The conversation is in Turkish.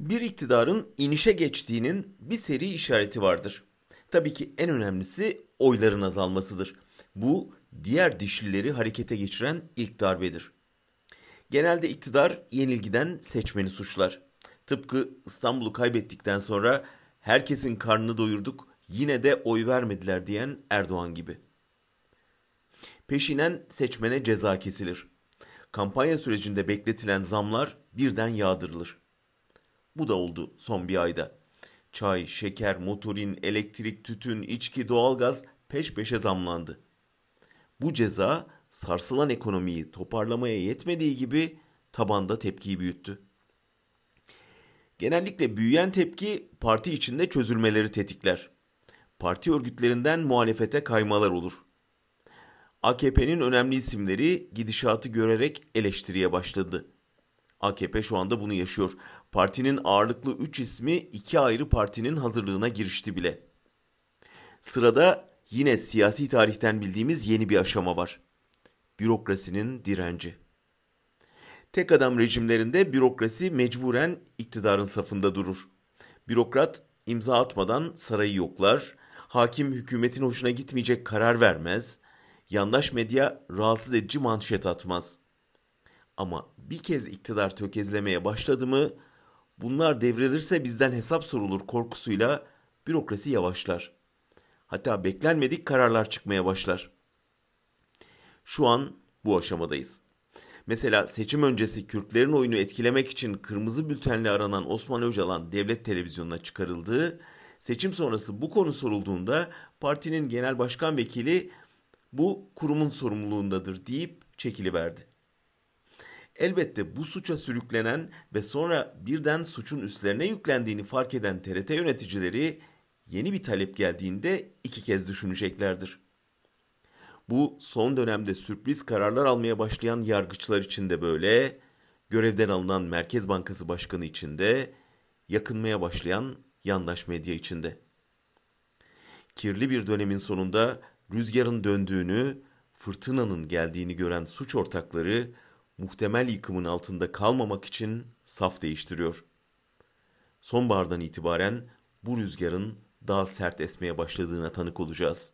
Bir iktidarın inişe geçtiğinin bir seri işareti vardır. Tabii ki en önemlisi oyların azalmasıdır. Bu diğer dişlileri harekete geçiren ilk darbedir. Genelde iktidar yenilgiden seçmeni suçlar. Tıpkı İstanbul'u kaybettikten sonra herkesin karnını doyurduk yine de oy vermediler diyen Erdoğan gibi. Peşinen seçmene ceza kesilir. Kampanya sürecinde bekletilen zamlar birden yağdırılır. Bu da oldu son bir ayda. Çay, şeker, motorin, elektrik, tütün, içki, doğalgaz peş peşe zamlandı. Bu ceza sarsılan ekonomiyi toparlamaya yetmediği gibi tabanda tepkiyi büyüttü. Genellikle büyüyen tepki parti içinde çözülmeleri tetikler. Parti örgütlerinden muhalefete kaymalar olur. AKP'nin önemli isimleri gidişatı görerek eleştiriye başladı. AKP şu anda bunu yaşıyor. Partinin ağırlıklı 3 ismi iki ayrı partinin hazırlığına girişti bile. Sırada yine siyasi tarihten bildiğimiz yeni bir aşama var. Bürokrasinin direnci. Tek adam rejimlerinde bürokrasi mecburen iktidarın safında durur. Bürokrat imza atmadan sarayı yoklar, hakim hükümetin hoşuna gitmeyecek karar vermez, yandaş medya rahatsız edici manşet atmaz. Ama bir kez iktidar tökezlemeye başladı mı, bunlar devrilirse bizden hesap sorulur korkusuyla bürokrasi yavaşlar. Hatta beklenmedik kararlar çıkmaya başlar. Şu an bu aşamadayız. Mesela seçim öncesi Kürtlerin oyunu etkilemek için kırmızı bültenle aranan Osman Öcalan devlet televizyonuna çıkarıldı. Seçim sonrası bu konu sorulduğunda partinin genel başkan vekili bu kurumun sorumluluğundadır deyip çekiliverdi. Elbette bu suça sürüklenen ve sonra birden suçun üstlerine yüklendiğini fark eden TRT yöneticileri yeni bir talep geldiğinde iki kez düşüneceklerdir. Bu son dönemde sürpriz kararlar almaya başlayan yargıçlar için de böyle, görevden alınan Merkez Bankası Başkanı için de, yakınmaya başlayan yandaş medya için de. Kirli bir dönemin sonunda rüzgarın döndüğünü, fırtınanın geldiğini gören suç ortakları muhtemel yıkımın altında kalmamak için saf değiştiriyor. Sonbahardan itibaren bu rüzgarın daha sert esmeye başladığına tanık olacağız.